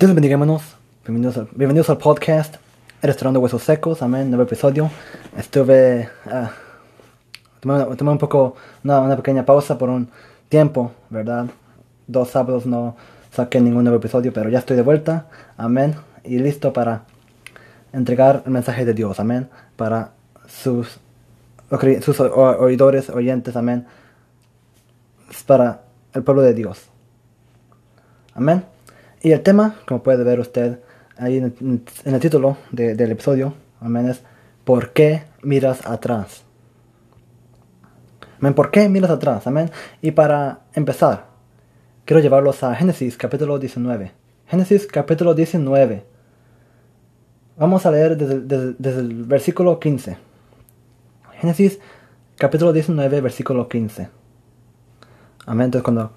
Dios bienvenidos, al- podcast. Restaurando Huesos Secos, amén, nuevo episodio. Estuve, ah, tomé, tomé un poco, una, pequeña pausa por un tiempo, ¿verdad? Dos sábados no saqué ningún nuevo episodio, pero ya estoy de vuelta, amén, y listo para entregar el mensaje de Dios, amén, para sus, sus oidores, oyentes, amén, para el pueblo de Dios. Amén. Y el tema, como puede ver usted ahí en el, título de- del episodio, amén, es ¿Por qué miras atrás? Amén, ¿por qué miras atrás? Amén. Y para empezar, quiero llevarlos a Génesis capítulo 19. Génesis capítulo 19. Vamos a leer desde, desde- el versículo 15. Génesis capítulo 19, versículo 15. Amén. Entonces cuando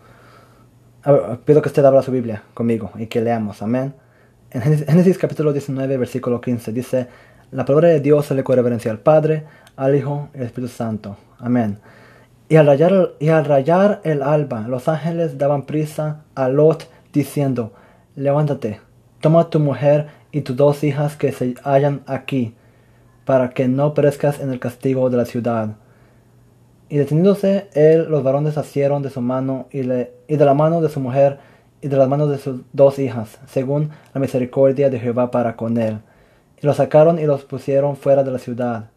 pido que usted abra su Biblia conmigo y que leamos, amén. En Génesis, capítulo 19, versículo 15 dice, la palabra de Dios se le reverencia al Padre, al Hijo y al Espíritu Santo. Amén. Y al, rayar, y al rayar el alba, los ángeles daban prisa a Lot diciendo, levántate, toma tu mujer y tus dos hijas que se hallan aquí, para que no perezcas en el castigo de la ciudad. Y deteniéndose él, los varones asieron de su mano y, de la mano de su mujer y de las manos de sus dos hijas, según la misericordia de Jehová para con él. Y los sacaron y los pusieron fuera de la ciudad.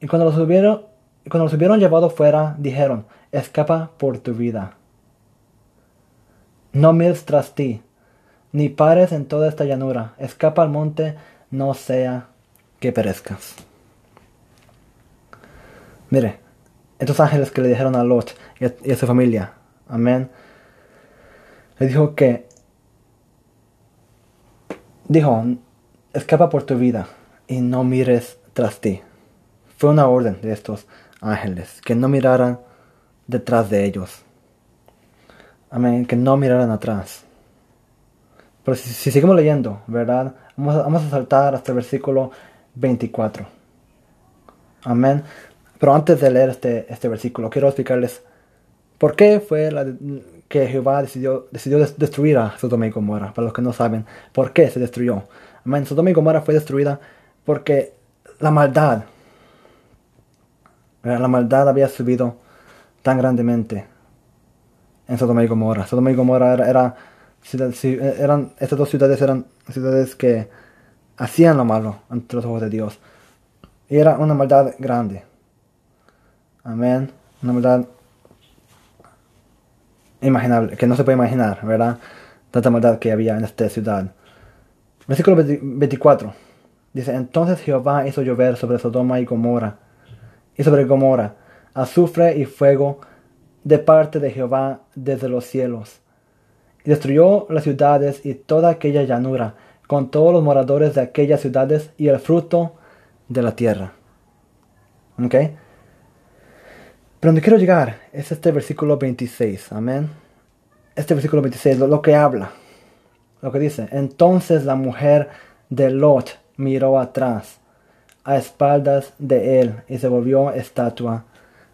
Y cuando los hubieron, cuando los hubieron llevado fuera, dijeron, escapa por tu vida. No mires tras ti, ni pares en toda esta llanura, escapa al monte, no sea que perezcas. Mire, estos ángeles que le dijeron a Lot y a, su familia, amén, le dijo que, dijo, escapa por tu vida y no mires tras ti. Fue una orden de estos ángeles, que no miraran detrás de ellos. Amén, que no miraran atrás. Pero si, si seguimos leyendo, ¿verdad? Vamos a, vamos a saltar hasta el versículo 24. Amén. Pero antes de leer este, este versículo, quiero explicarles por qué fue que Jehová decidió, decidió des- destruir a Sodoma y Gomorra. Para los que no saben, por qué se destruyó. Sodoma y Gomorra fue destruida porque la maldad, la maldad había subido tan grandemente en Sodoma y Gomorra. Sodoma y Gomorra era, era ci- eran, estas dos ciudades eran ciudades que hacían lo malo ante los ojos de Dios. Y era una maldad grande. Amén. Una maldad imaginable, que no se puede imaginar, ¿verdad? Tanta maldad que había en esta ciudad. Versículo 20 24. Dice, entonces Jehová hizo llover sobre Sodoma y Gomorra, y sobre Gomorra, azufre y fuego de parte de Jehová desde los cielos. Y destruyó las ciudades y toda aquella llanura, con todos los moradores de aquellas ciudades y el fruto de la tierra. ¿Ok? Pero donde quiero llegar es este versículo 26, amén. Este versículo 26, lo, lo que habla, lo que dice. Entonces la mujer de Lot miró atrás, a espaldas de él, y se volvió estatua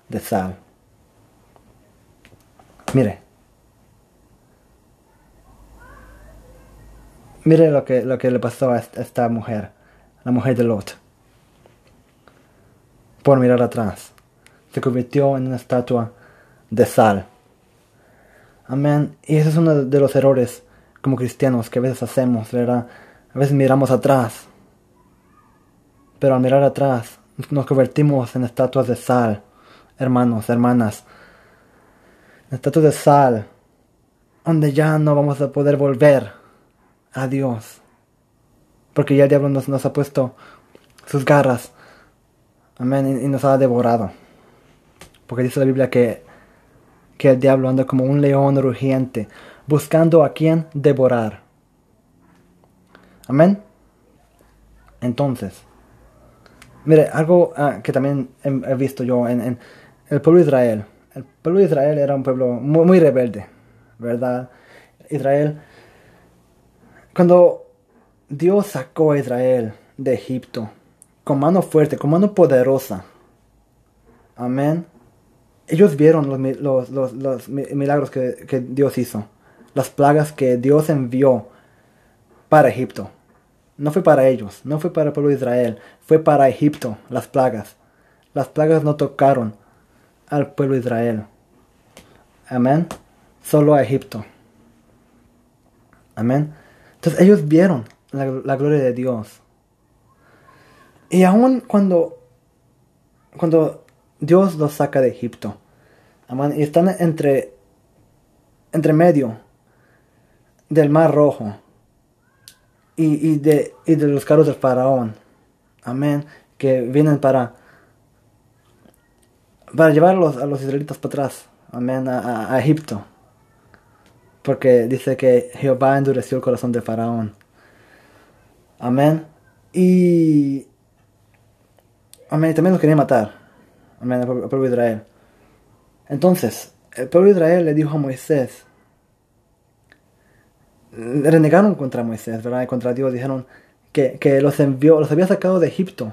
de sal. Mire. Mire lo que, lo que le pasó a esta- mujer, la mujer de Lot. Por mirar atrás se convirtió en una estatua de sal. Amén. Y ese es uno de los errores como cristianos que a veces hacemos, ¿verdad? A veces miramos atrás. Pero al mirar atrás nos convertimos en estatuas de sal, hermanos, hermanas. Estatuas de sal, donde ya no vamos a poder volver a Dios. Porque ya el diablo nos, ha puesto sus garras. Amén. Y, y nos ha devorado. Porque dice la Biblia que, que el diablo anda como un león rugiente, buscando a quien devorar. Amén. Entonces, mire, algo ah, que también he, visto yo en, en el pueblo de Israel. El pueblo de Israel era un pueblo muy, muy rebelde, ¿verdad? Israel, cuando Dios sacó a Israel de Egipto, con mano fuerte, con mano poderosa, amén, ellos vieron los, los- los- los mi- milagros que, que Dios hizo, las plagas que Dios envió para Egipto. No fue para ellos, no fue para el pueblo de Israel, fue para Egipto, las plagas. Las plagas no tocaron al pueblo de Israel. Amén. Solo a Egipto. Amén. Entonces ellos vieron la, la gloria de Dios. Y aún cuando, cuando Dios los saca de Egipto, amén, y están entre, entre medio del mar rojo y, y, de, y de los carros del faraón, amén, que vienen para, para llevarlos a los israelitas para atrás, amén, a, Egipto. Porque dice que Jehová endureció el corazón de Faraón. Amén. Y Amén. También los quería matar. Amén. El pueblo de Israel. Entonces, el pueblo de Israel le dijo a Moisés. Renegaron contra Moisés, ¿verdad? Y contra Dios. Dijeron que, que los envió, los había sacado de Egipto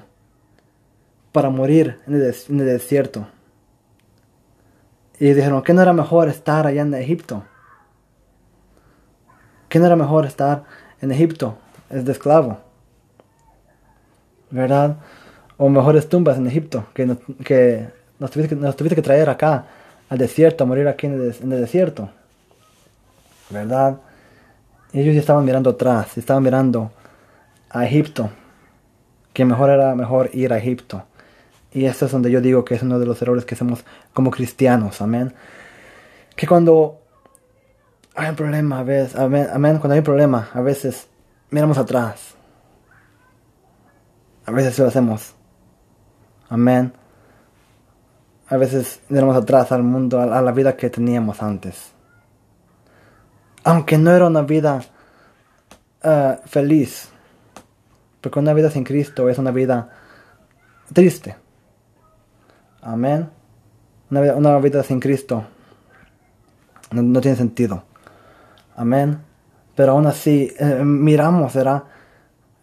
para morir en el, desierto. Y dijeron que no era mejor estar allá en Egipto. Que no era mejor estar en Egipto, es de esclavo. ¿Verdad? O mejores tumbas en Egipto, que, no, que nos, que tuviste que traer acá al desierto, a morir aquí en el, desierto. ¿Verdad? Ellos ya estaban mirando atrás, estaban mirando a Egipto, que mejor era mejor ir a Egipto. Y eso es donde yo digo que es uno de los errores que hacemos como cristianos, amén. Que cuando hay un problema, a veces, amén, cuando hay un problema, a veces miramos atrás. A veces lo hacemos. Amén. A veces miramos atrás al mundo, a, la vida que teníamos antes. Aunque no era una vida uh, feliz. Porque una vida sin Cristo es una vida triste. Amén. Una vida, una vida sin Cristo no, tiene sentido. Amén. Pero aún así, eh, miramos, ¿verdad?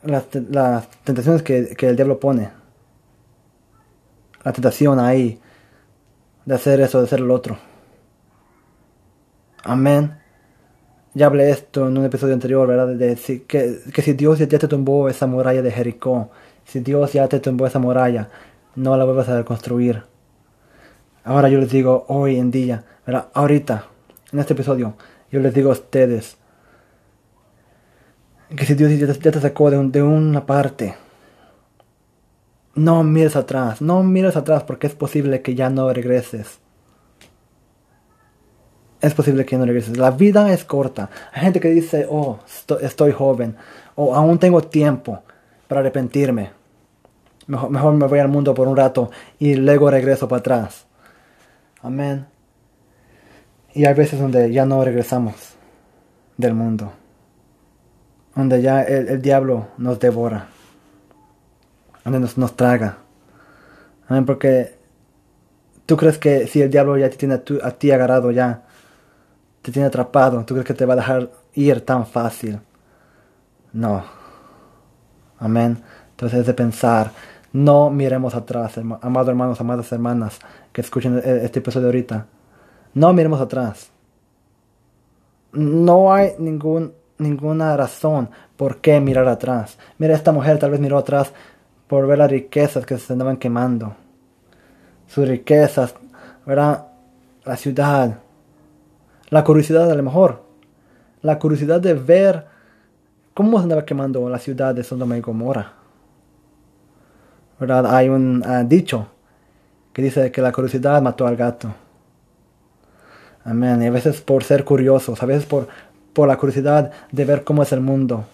Las, tentaciones que el diablo pone la tentación ahí de hacer eso, de hacer lo otro. Amén. Ya hablé esto en un episodio anterior, ¿verdad? De, que, que, si Dios ya te tumbó esa muralla de Jericó, si Dios ya te tumbó esa muralla, no la vuelvas a reconstruir. Ahora yo les digo, hoy en día, ¿verdad? Ahorita, en este episodio, yo les digo a ustedes, que si Dios ya te, ya te sacó de, de una parte, no mires atrás, no mires atrás porque es posible que ya no regreses. Es posible que no regreses. La vida es corta. Hay gente que dice, oh, estoy, joven, o aún tengo tiempo para arrepentirme. Mejor, mejor me voy al mundo por un rato y luego regreso para atrás. Amén. Y hay veces donde ya no regresamos del mundo. Donde ya el, el diablo nos devora nos traga. Amén, porque tú crees que si el diablo ya te tiene a, ti agarrado ya, te tiene atrapado, tú crees que te va a dejar ir tan fácil. No. Amén. Entonces es de pensar, no miremos atrás, amados hermanos, amadas hermanas que escuchen e, este episodio ahorita. No miremos atrás. No hay ningún, ninguna razón por qué mirar atrás. Mira, esta mujer tal vez miró atrás por ver las riquezas que se andaban quemando. Sus riquezas, ¿verdad? La ciudad. La curiosidad a lo mejor. La curiosidad de ver cómo se andaba quemando la ciudad de Sodoma y Gomorra. ¿Verdad? Hay un uh, dicho que dice que la curiosidad mató al gato. Amén. Y a veces por ser curiosos, a veces por, por la curiosidad de ver cómo es el mundo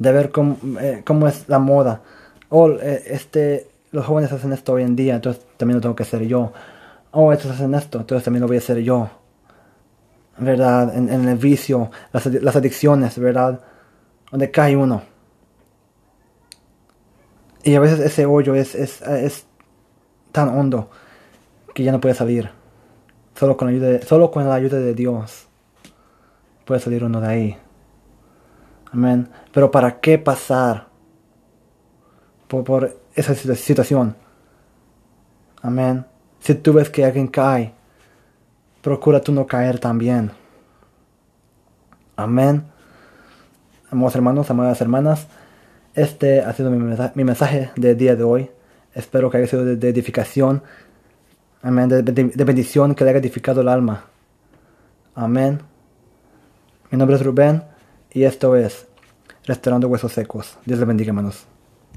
de ver cómo, eh, cómo es la moda. Oh, este, los jóvenes hacen esto hoy en día, entonces también lo tengo que hacer yo. Oh, estos hacen esto, entonces también lo voy a hacer yo. ¿Verdad? En, el vicio, las, las, adicciones, ¿verdad? Donde cae uno. Y a veces ese hoyo es, es, es tan hondo que ya no puede salir. Solo con, la ayuda solo con la ayuda de Dios puede salir uno de ahí. Amén. Pero ¿para qué pasar por, esa situación? Amén. Si tú ves que alguien cae, procura tú no caer también. Amén. Amados hermanos, amadas hermanas, este ha sido mi, mensaje, mi mensaje del día de hoy. Espero que haya sido de, edificación. Amén. De, de, de, bendición que le haya edificado el alma. Amén. Mi nombre es Rubén. Y esto es Restaurando Huesos Secos. Dios les bendiga, hermanos.